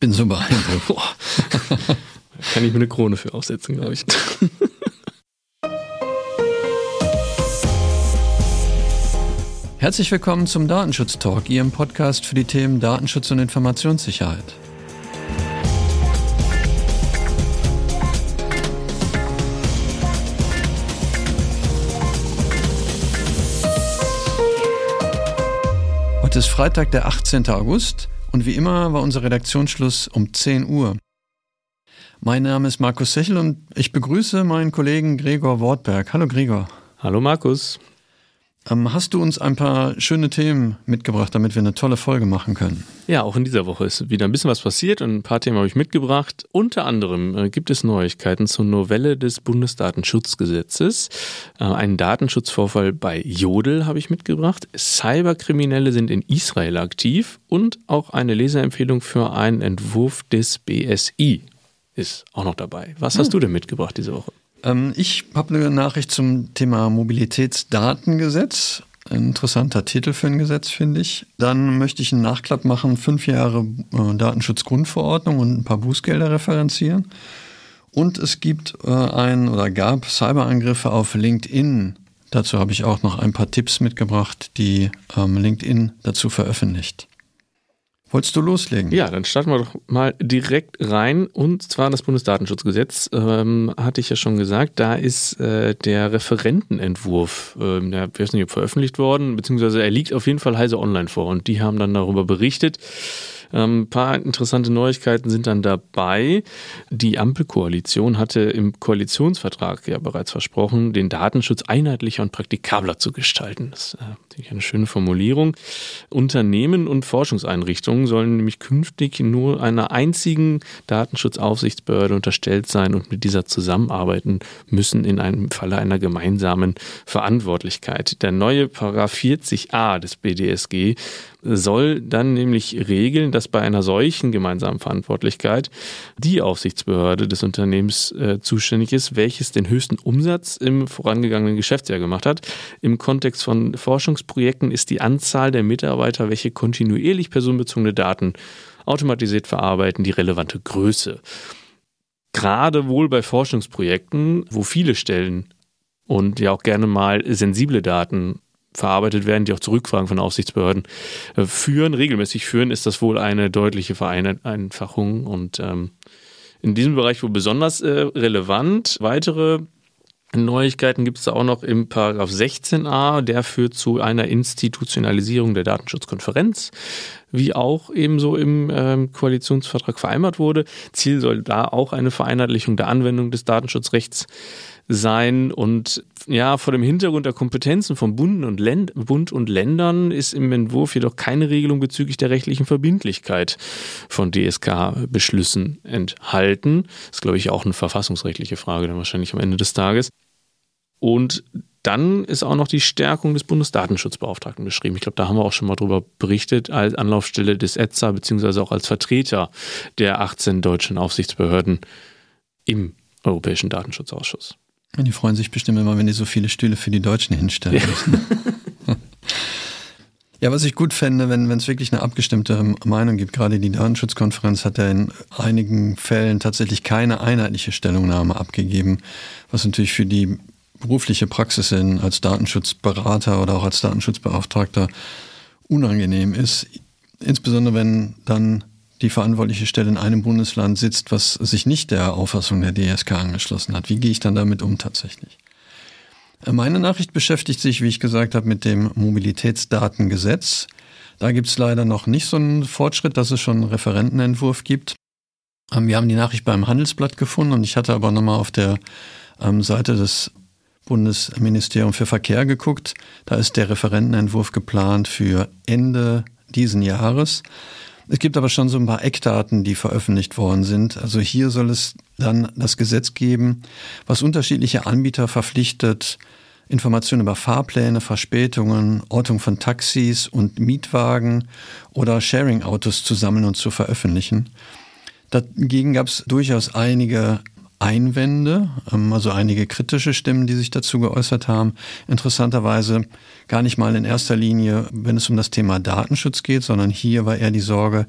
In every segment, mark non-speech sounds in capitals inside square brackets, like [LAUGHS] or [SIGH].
bin so beeindruckt. [LAUGHS] Kann ich mir eine Krone für aufsetzen, glaube ich. [LAUGHS] Herzlich willkommen zum Datenschutz Talk, Ihrem Podcast für die Themen Datenschutz und Informationssicherheit. Heute ist Freitag, der 18. August und wie immer war unser Redaktionsschluss um 10 Uhr. Mein Name ist Markus Sechel und ich begrüße meinen Kollegen Gregor Wortberg. Hallo Gregor. Hallo Markus. Ähm, hast du uns ein paar schöne Themen mitgebracht, damit wir eine tolle Folge machen können? Ja, auch in dieser Woche ist wieder ein bisschen was passiert und ein paar Themen habe ich mitgebracht. Unter anderem äh, gibt es Neuigkeiten zur Novelle des Bundesdatenschutzgesetzes. Äh, einen Datenschutzvorfall bei Jodel habe ich mitgebracht. Cyberkriminelle sind in Israel aktiv und auch eine Leserempfehlung für einen Entwurf des BSI ist auch noch dabei. Was hast hm. du denn mitgebracht diese Woche? Ähm, ich habe eine Nachricht zum Thema Mobilitätsdatengesetz. Ein interessanter Titel für ein Gesetz, finde ich. Dann möchte ich einen Nachklapp machen, fünf Jahre äh, Datenschutzgrundverordnung und ein paar Bußgelder referenzieren. Und es gibt äh, ein oder gab Cyberangriffe auf LinkedIn. Dazu habe ich auch noch ein paar Tipps mitgebracht, die ähm, LinkedIn dazu veröffentlicht. Wolltest du loslegen? Ja, dann starten wir doch mal direkt rein. Und zwar das Bundesdatenschutzgesetz, ähm, hatte ich ja schon gesagt. Da ist äh, der Referentenentwurf, ähm, der weiß nicht, veröffentlicht worden, beziehungsweise er liegt auf jeden Fall heise online vor. Und die haben dann darüber berichtet. Ähm, ein paar interessante Neuigkeiten sind dann dabei. Die Ampelkoalition hatte im Koalitionsvertrag ja bereits versprochen, den Datenschutz einheitlicher und praktikabler zu gestalten. Das ist äh, eine schöne Formulierung. Unternehmen und Forschungseinrichtungen sollen nämlich künftig nur einer einzigen Datenschutzaufsichtsbehörde unterstellt sein und mit dieser zusammenarbeiten müssen in einem Falle einer gemeinsamen Verantwortlichkeit. Der neue Paragraph 40a des BDSG soll dann nämlich regeln, dass bei einer solchen gemeinsamen Verantwortlichkeit die Aufsichtsbehörde des Unternehmens äh, zuständig ist, welches den höchsten Umsatz im vorangegangenen Geschäftsjahr gemacht hat. Im Kontext von Forschungsprojekten ist die Anzahl der Mitarbeiter, welche kontinuierlich personenbezogene Daten automatisiert verarbeiten, die relevante Größe. Gerade wohl bei Forschungsprojekten, wo viele Stellen und ja auch gerne mal sensible Daten verarbeitet werden, die auch zu Rückfragen von Aufsichtsbehörden äh, führen, regelmäßig führen, ist das wohl eine deutliche Vereinfachung und ähm, in diesem Bereich wohl besonders äh, relevant. Weitere Neuigkeiten gibt es da auch noch im Paragraph 16a, der führt zu einer Institutionalisierung der Datenschutzkonferenz, wie auch ebenso im ähm, Koalitionsvertrag vereinbart wurde. Ziel soll da auch eine Vereinheitlichung der Anwendung des Datenschutzrechts sein. Und ja, vor dem Hintergrund der Kompetenzen von Bund und, Länd Bund und Ländern ist im Entwurf jedoch keine Regelung bezüglich der rechtlichen Verbindlichkeit von DSK-Beschlüssen enthalten. Das ist, glaube ich, auch eine verfassungsrechtliche Frage dann wahrscheinlich am Ende des Tages. Und dann ist auch noch die Stärkung des Bundesdatenschutzbeauftragten beschrieben. Ich glaube, da haben wir auch schon mal drüber berichtet, als Anlaufstelle des ETSA, beziehungsweise auch als Vertreter der 18 deutschen Aufsichtsbehörden im Europäischen Datenschutzausschuss. Die freuen sich bestimmt immer, wenn die so viele Stühle für die Deutschen hinstellen ja. müssen. [LAUGHS] ja, was ich gut fände, wenn es wirklich eine abgestimmte Meinung gibt. Gerade die Datenschutzkonferenz hat ja in einigen Fällen tatsächlich keine einheitliche Stellungnahme abgegeben, was natürlich für die berufliche Praxis in, als Datenschutzberater oder auch als Datenschutzbeauftragter unangenehm ist. Insbesondere wenn dann die verantwortliche Stelle in einem Bundesland sitzt, was sich nicht der Auffassung der DSK angeschlossen hat. Wie gehe ich dann damit um tatsächlich? Meine Nachricht beschäftigt sich, wie ich gesagt habe, mit dem Mobilitätsdatengesetz. Da gibt es leider noch nicht so einen Fortschritt, dass es schon einen Referentenentwurf gibt. Ähm, wir haben die Nachricht beim Handelsblatt gefunden und ich hatte aber nochmal auf der ähm, Seite des Bundesministeriums für Verkehr geguckt. Da ist der Referentenentwurf geplant für Ende diesen Jahres. Es gibt aber schon so ein paar Eckdaten, die veröffentlicht worden sind. Also hier soll es dann das Gesetz geben, was unterschiedliche Anbieter verpflichtet, Informationen über Fahrpläne, Verspätungen, Ortung von Taxis und Mietwagen oder Sharing-Autos zu sammeln und zu veröffentlichen. Dagegen gab es durchaus einige Einwände, ähm, also einige kritische Stimmen, die sich dazu geäußert haben. Interessanterweise gar nicht mal in erster Linie, wenn es um das Thema Datenschutz geht, sondern hier war eher die Sorge,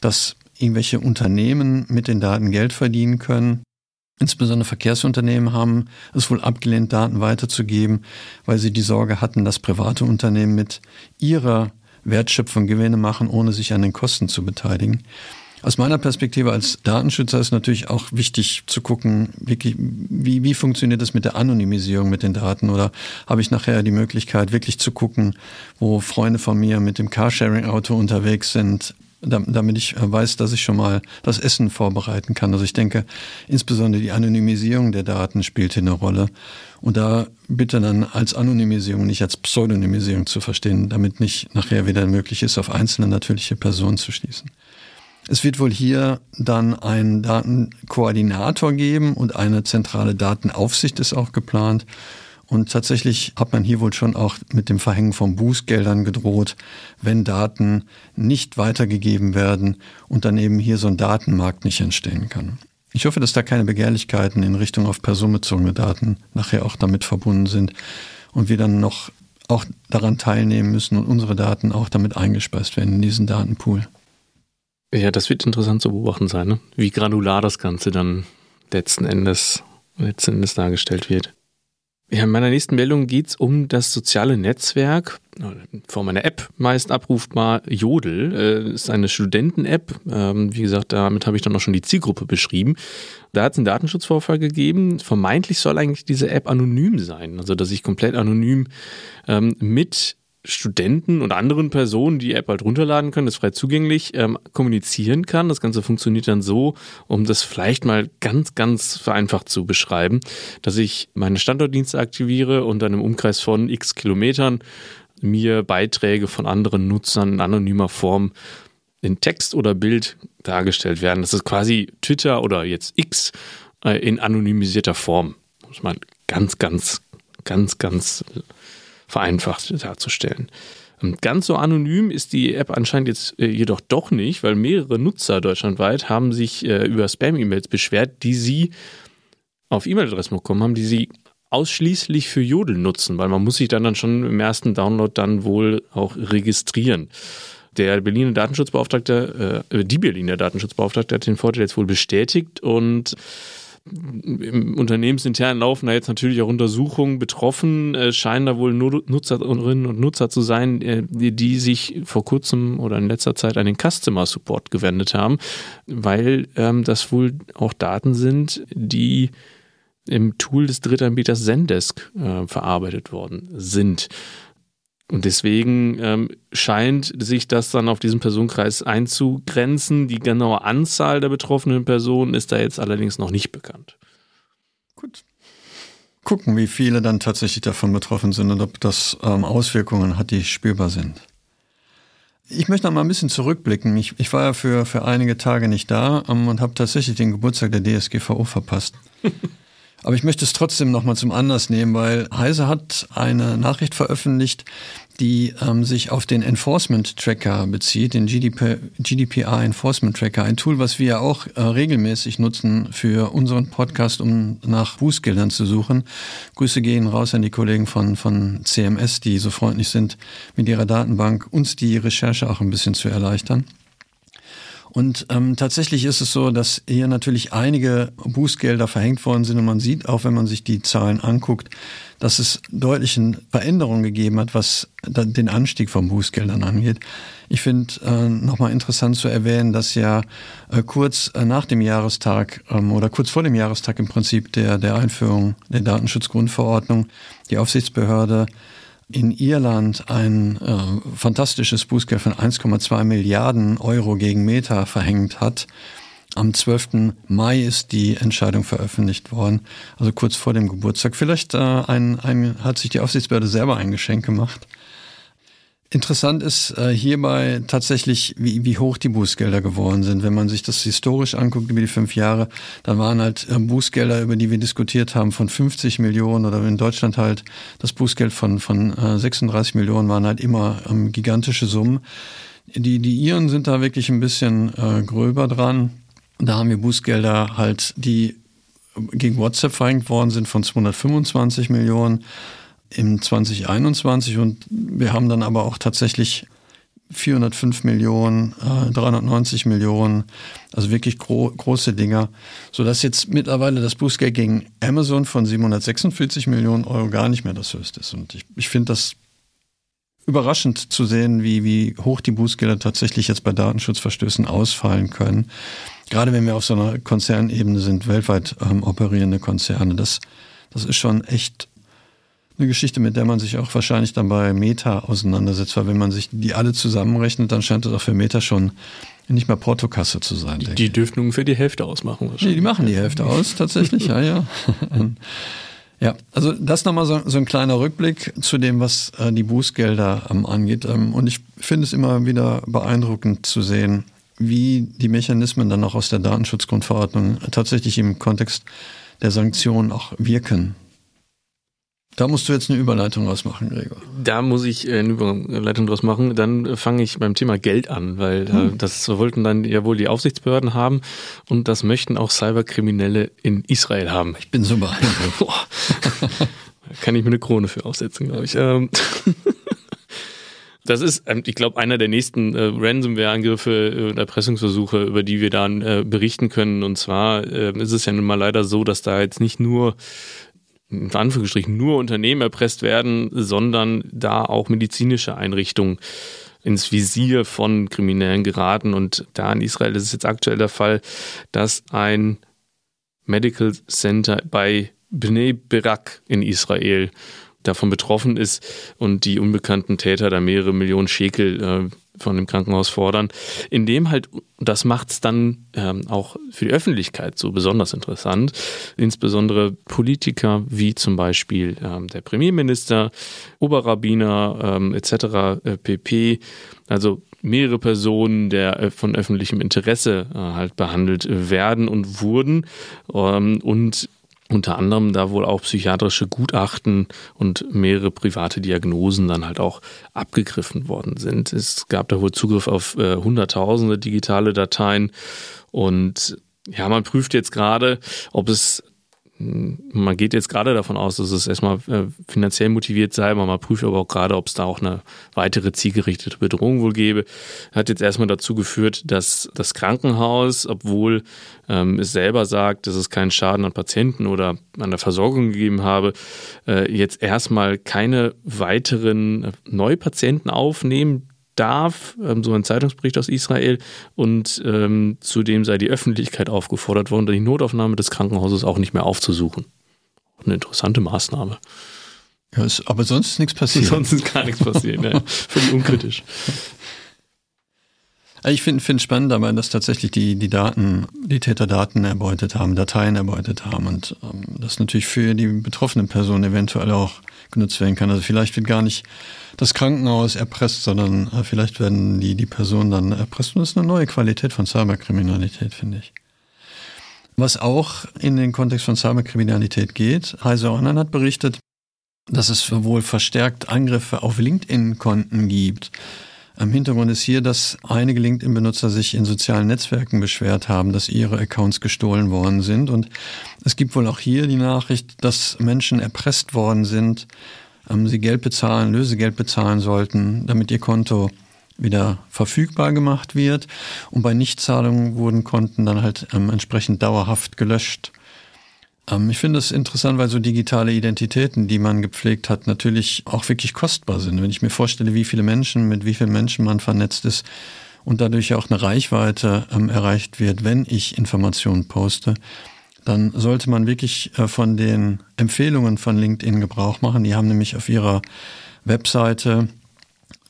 dass irgendwelche Unternehmen mit den Daten Geld verdienen können. Insbesondere Verkehrsunternehmen haben es wohl abgelehnt, Daten weiterzugeben, weil sie die Sorge hatten, dass private Unternehmen mit ihrer Wertschöpfung Gewinne machen, ohne sich an den Kosten zu beteiligen. Aus meiner Perspektive als Datenschützer ist natürlich auch wichtig zu gucken, wie, wie, wie funktioniert das mit der Anonymisierung mit den Daten oder habe ich nachher die Möglichkeit wirklich zu gucken, wo Freunde von mir mit dem Carsharing-Auto unterwegs sind, damit ich weiß, dass ich schon mal das Essen vorbereiten kann. Also ich denke, insbesondere die Anonymisierung der Daten spielt hier eine Rolle. Und da bitte dann als Anonymisierung, nicht als Pseudonymisierung zu verstehen, damit nicht nachher wieder möglich ist, auf einzelne natürliche Personen zu schließen. Es wird wohl hier dann einen Datenkoordinator geben und eine zentrale Datenaufsicht ist auch geplant. Und tatsächlich hat man hier wohl schon auch mit dem Verhängen von Bußgeldern gedroht, wenn Daten nicht weitergegeben werden und dann eben hier so ein Datenmarkt nicht entstehen kann. Ich hoffe, dass da keine Begehrlichkeiten in Richtung auf personenbezogene Daten nachher auch damit verbunden sind und wir dann noch auch daran teilnehmen müssen und unsere Daten auch damit eingespeist werden in diesen Datenpool. Ja, das wird interessant zu beobachten sein, ne? wie granular das Ganze dann letzten Endes, letzten Endes dargestellt wird. Ja, in meiner nächsten Meldung geht es um das soziale Netzwerk, in Form einer App, meist abrufbar Jodel. Äh, ist eine Studenten-App. Ähm, wie gesagt, damit habe ich dann auch schon die Zielgruppe beschrieben. Da hat es einen Datenschutzvorfall gegeben. Vermeintlich soll eigentlich diese App anonym sein, also dass ich komplett anonym ähm, mit Studenten und anderen Personen die App halt runterladen können, ist frei zugänglich, ähm, kommunizieren kann. Das Ganze funktioniert dann so, um das vielleicht mal ganz, ganz vereinfacht zu beschreiben, dass ich meine Standortdienste aktiviere und dann im Umkreis von x Kilometern mir Beiträge von anderen Nutzern in anonymer Form in Text oder Bild dargestellt werden. Das ist quasi Twitter oder jetzt X äh, in anonymisierter Form. Muss man ganz, ganz, ganz, ganz vereinfacht darzustellen. Ähm, ganz so anonym ist die App anscheinend jetzt äh, jedoch doch nicht, weil mehrere Nutzer deutschlandweit haben sich äh, über Spam-E-Mails beschwert, die sie auf E-Mail-Adressen bekommen haben, die sie ausschließlich für Jodel nutzen, weil man muss sich dann, dann schon im ersten Download dann wohl auch registrieren. Der Berliner Datenschutzbeauftragte, äh, die Berliner Datenschutzbeauftragte hat den Vorteil jetzt wohl bestätigt und im Unternehmensintern laufen da jetzt natürlich auch Untersuchungen. Betroffen äh, scheinen da wohl Nutzerinnen und Nutzer zu sein, äh, die, die, sich vor kurzem oder in letzter Zeit an den Customer Support gewendet haben, weil ähm, das wohl auch Daten sind, die im Tool des Drittanbieters Zendesk äh, verarbeitet worden sind. Und deswegen ähm, scheint sich das dann auf diesen Personenkreis einzugrenzen. Die genaue Anzahl der betroffenen Personen ist da jetzt allerdings noch nicht bekannt. Gut. Gucken, wie viele dann tatsächlich davon betroffen sind und ob das ähm, Auswirkungen hat, die spürbar sind. Ich möchte noch mal ein bisschen zurückblicken. Ich, ich war ja für, für einige Tage nicht da ähm, und habe tatsächlich den Geburtstag der DSGVO verpasst. [LAUGHS] Aber ich möchte es trotzdem nochmal zum Anlass nehmen, weil Heise hat eine Nachricht veröffentlicht, die ähm, sich auf den Enforcement Tracker bezieht, den GDP, GDPR Enforcement Tracker, ein Tool, was wir auch äh, regelmäßig nutzen für unseren Podcast, um nach Bußgeldern zu suchen. Grüße gehen raus an die Kollegen von, von CMS, die so freundlich sind, mit ihrer Datenbank uns die Recherche auch ein bisschen zu erleichtern. Und ähm, tatsächlich ist es so, dass hier natürlich einige Bußgelder verhängt worden sind und man sieht auch, wenn man sich die Zahlen anguckt, dass es deutliche Veränderungen gegeben hat, was den Anstieg von Bußgeldern angeht. Ich finde äh, nochmal interessant zu erwähnen, dass ja äh, kurz äh, nach dem Jahrestag ähm, oder kurz vor dem Jahrestag im Prinzip der, der Einführung der Datenschutzgrundverordnung die Aufsichtsbehörde in Irland ein äh, fantastisches Bußgeld von 1,2 Milliarden Euro gegen Meta verhängt hat. Am 12. Mai ist die Entscheidung veröffentlicht worden, also kurz vor dem Geburtstag. Vielleicht äh, ein, ein, hat sich die Aufsichtsbehörde selber ein Geschenk gemacht. Interessant ist äh, hierbei tatsächlich, wie, wie hoch die Bußgelder geworden sind. Wenn man sich das historisch anguckt über die fünf Jahre, dann waren halt äh, Bußgelder, über die wir diskutiert haben, von 50 Millionen oder in Deutschland halt das Bußgeld von, von äh, 36 Millionen waren halt immer ähm, gigantische Summen. Die, die Iren sind da wirklich ein bisschen äh, gröber dran. Da haben wir Bußgelder halt, die gegen WhatsApp verhängt worden sind von 225 Millionen im 2021 und wir haben dann aber auch tatsächlich 405 Millionen, äh, 390 Millionen, also wirklich gro große Dinger, sodass jetzt mittlerweile das Bußgeld gegen Amazon von 746 Millionen Euro gar nicht mehr das höchste ist. Und ich, ich finde das überraschend zu sehen, wie, wie hoch die Bußgelder tatsächlich jetzt bei Datenschutzverstößen ausfallen können. Gerade wenn wir auf so einer Konzernebene sind, weltweit ähm, operierende Konzerne. Das, das ist schon echt eine Geschichte, mit der man sich auch wahrscheinlich dann bei Meta auseinandersetzt, weil wenn man sich die alle zusammenrechnet, dann scheint das auch für Meta schon nicht mehr Portokasse zu sein. Die, die dürften ungefähr die Hälfte ausmachen wahrscheinlich. Nee, die machen die Hälfte aus, tatsächlich, ja, ja. [LAUGHS] Ja, also das nochmal so, so ein kleiner Rückblick zu dem, was äh, die Bußgelder ähm, angeht. Ähm, und ich finde es immer wieder beeindruckend zu sehen, wie die Mechanismen dann auch aus der Datenschutzgrundverordnung tatsächlich im Kontext der Sanktionen auch wirken. Da musst du jetzt eine Überleitung draus machen, Gregor. Da muss ich äh, eine Überleitung draus machen. Dann fange ich beim Thema Geld an, weil äh, hm. das wollten dann ja wohl die Aufsichtsbehörden haben und das möchten auch Cyberkriminelle in Israel haben. Ich bin so beeindruckt. [LAUGHS] Kann ich mir eine Krone für aufsetzen, glaube ich. Ähm, [LAUGHS] das ist, ähm, ich glaube, einer der nächsten äh, Ransomware-Angriffe und Erpressungsversuche, über die wir dann äh, berichten können. Und zwar äh, ist es ja nun mal leider so, dass da jetzt nicht nur in Anführungsstrichen nur Unternehmen erpresst werden, sondern da auch medizinische Einrichtungen ins Visier von Kriminellen geraten. Und da in Israel ist es jetzt aktuell der Fall, dass ein Medical Center bei Bnei Berak in Israel davon betroffen ist und die unbekannten Täter da mehrere Millionen Schekel äh, von dem Krankenhaus fordern, in dem halt, das macht es dann ähm, auch für die Öffentlichkeit so besonders interessant, insbesondere Politiker wie zum Beispiel ähm, der Premierminister, Oberrabbiner ähm, etc. Äh, pp. Also mehrere Personen der äh, von öffentlichem Interesse äh, halt behandelt werden und wurden ähm, und unter anderem da wohl auch psychiatrische Gutachten und mehrere private Diagnosen dann halt auch abgegriffen worden sind. Es gab da wohl Zugriff auf äh, hunderttausende digitale Dateien und ja, man prüft jetzt gerade, ob es man geht jetzt gerade davon aus, dass es erstmal äh, finanziell motiviert sei, man prüft aber auch gerade, ob es da auch eine weitere zielgerichtete Bedrohung wohl gäbe. Hat jetzt erstmal dazu geführt, dass das Krankenhaus, obwohl ähm, es selber sagt, dass es keinen Schaden an Patienten oder an der Versorgung gegeben habe, äh, jetzt erstmal keine weiteren äh, Neupatienten aufnehmen darf, ähm, so ein Zeitungsbericht aus Israel, und ähm, zudem sei die Öffentlichkeit aufgefordert worden, die Notaufnahme des Krankenhauses auch nicht mehr aufzusuchen. Eine interessante Maßnahme. Ja, ist, aber sonst ist nichts passiert. Sonst ist gar nichts passiert, ja. [LAUGHS] Völlig unkritisch. Ich finde es spannend dabei, dass tatsächlich die, die Daten, die Täter Daten erbeutet haben, Dateien erbeutet haben und ähm, das natürlich für die betroffenen Personen eventuell auch genutzt werden kann. Also vielleicht wird gar nicht das Krankenhaus erpresst, sondern äh, vielleicht werden die, die Personen dann erpresst. Und das ist eine neue Qualität von Cyberkriminalität, finde ich. Was auch in den Kontext von Cyberkriminalität geht, Heise Online hat berichtet, dass es wohl verstärkt Angriffe auf LinkedIn-Konten gibt. Am Hintergrund ist hier, dass einige LinkedIn-Benutzer sich in sozialen Netzwerken beschwert haben, dass ihre Accounts gestohlen worden sind. Und es gibt wohl auch hier die Nachricht, dass Menschen erpresst worden sind, ähm, sie Geld bezahlen, Lösegeld bezahlen sollten, damit ihr Konto wieder verfügbar gemacht wird. Und bei Nichtzahlungen wurden Konten dann halt ähm, entsprechend dauerhaft gelöscht. Ähm, ich finde es interessant, weil so digitale Identitäten, die man gepflegt hat, natürlich auch wirklich kostbar sind. Wenn ich mir vorstelle, wie viele Menschen, mit wie vielen Menschen man vernetzt ist und dadurch auch eine Reichweite ähm, erreicht wird, wenn ich Informationen poste, dann sollte man wirklich äh, von den Empfehlungen von LinkedIn Gebrauch machen. Die haben nämlich auf ihrer Webseite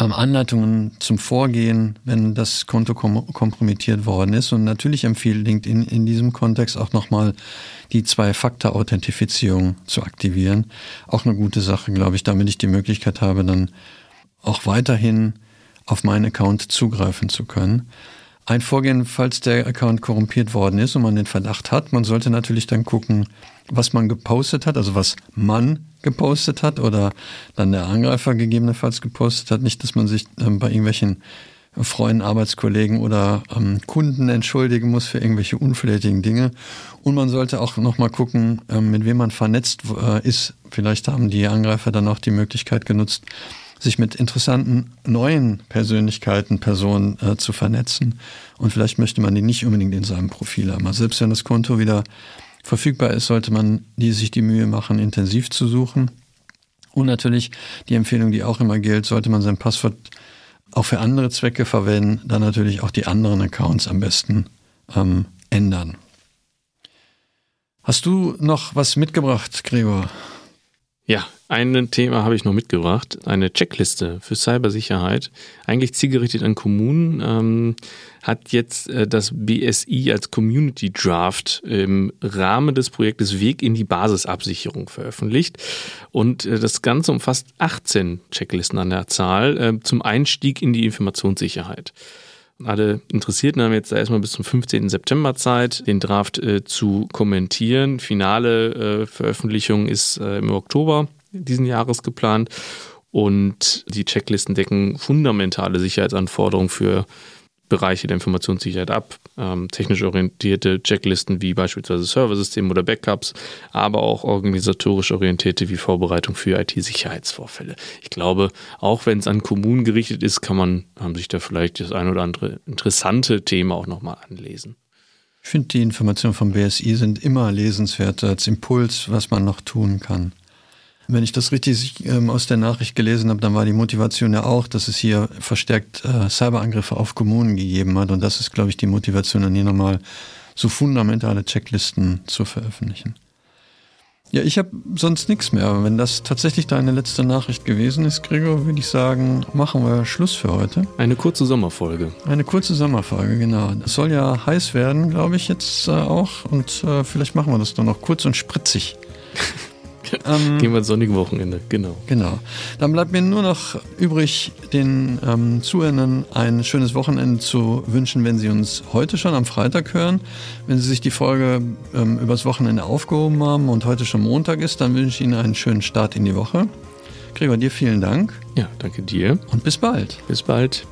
Anleitungen zum Vorgehen, wenn das Konto kom kompromittiert worden ist. Und natürlich empfiehlt LinkedIn in diesem Kontext auch nochmal die Zwei-Faktor-Authentifizierung zu aktivieren. Auch eine gute Sache, glaube ich, damit ich die Möglichkeit habe, dann auch weiterhin auf meinen Account zugreifen zu können. Ein Vorgehen, falls der Account korrumpiert worden ist und man den Verdacht hat, man sollte natürlich dann gucken, was man gepostet hat, also was man gepostet hat oder dann der Angreifer gegebenenfalls gepostet hat. Nicht, dass man sich ähm, bei irgendwelchen Freunden, Arbeitskollegen oder ähm, Kunden entschuldigen muss für irgendwelche unflätigen Dinge. Und man sollte auch nochmal gucken, ähm, mit wem man vernetzt äh, ist. Vielleicht haben die Angreifer dann auch die Möglichkeit genutzt, sich mit interessanten neuen Persönlichkeiten, Personen äh, zu vernetzen. Und vielleicht möchte man die nicht unbedingt in seinem Profil haben. Also selbst wenn das Konto wieder verfügbar ist, sollte man die, sich die Mühe machen, intensiv zu suchen. Und natürlich die Empfehlung, die auch immer gilt, sollte man sein Passwort auch für andere Zwecke verwenden, dann natürlich auch die anderen Accounts am besten ähm, ändern. Hast du noch was mitgebracht, Gregor? Ja, ein Thema habe ich noch mitgebracht, eine Checkliste für Cybersicherheit, eigentlich zielgerichtet an Kommunen, ähm, hat jetzt äh, das BSI als Community Draft im Rahmen des Projektes Weg in die Basisabsicherung veröffentlicht. Und äh, das Ganze umfasst 18 Checklisten an der Zahl äh, zum Einstieg in die Informationssicherheit. Alle Interessierten haben jetzt erstmal bis zum 15. September Zeit, den Draft äh, zu kommentieren. Finale äh, Veröffentlichung ist äh, im Oktober diesen Jahres geplant. Und die Checklisten decken fundamentale Sicherheitsanforderungen für Bereiche der Informationssicherheit ab. Ähm, technisch orientierte Checklisten wie beispielsweise Serversysteme oder Backups, aber auch organisatorisch orientierte wie Vorbereitung für IT-Sicherheitsvorfälle. Ich glaube, auch wenn es an Kommunen gerichtet ist, kann man haben sich da vielleicht das ein oder andere interessante Thema auch nochmal anlesen. Ich finde, die Informationen vom BSI sind immer lesenswert als Impuls, was man noch tun kann. Wenn ich das richtig ähm, aus der Nachricht gelesen habe, dann war die Motivation ja auch, dass es hier verstärkt äh, Cyberangriffe auf Kommunen gegeben hat. Und das ist, glaube ich, die Motivation, dann hier nochmal so fundamentale Checklisten zu veröffentlichen. Ja, ich habe sonst nichts mehr. Aber wenn das tatsächlich deine letzte Nachricht gewesen ist, Gregor, würde ich sagen, machen wir Schluss für heute. Eine kurze Sommerfolge. Eine kurze Sommerfolge, genau. Es soll ja heiß werden, glaube ich, jetzt äh, auch. Und äh, vielleicht machen wir das dann noch kurz und spritzig. [LAUGHS] Ähm, [LAUGHS] Gehen wir ins sonnige Wochenende, genau. Genau. Dann bleibt mir nur noch übrig, den ähm, Zuhörern ein schönes Wochenende zu wünschen, wenn sie uns heute schon am Freitag hören. Wenn sie sich die Folge ähm, übers Wochenende aufgehoben haben und heute schon Montag ist, dann wünsche ich Ihnen einen schönen Start in die Woche. Gregor, dir vielen Dank. Ja, danke dir. Und bis bald. Bis bald.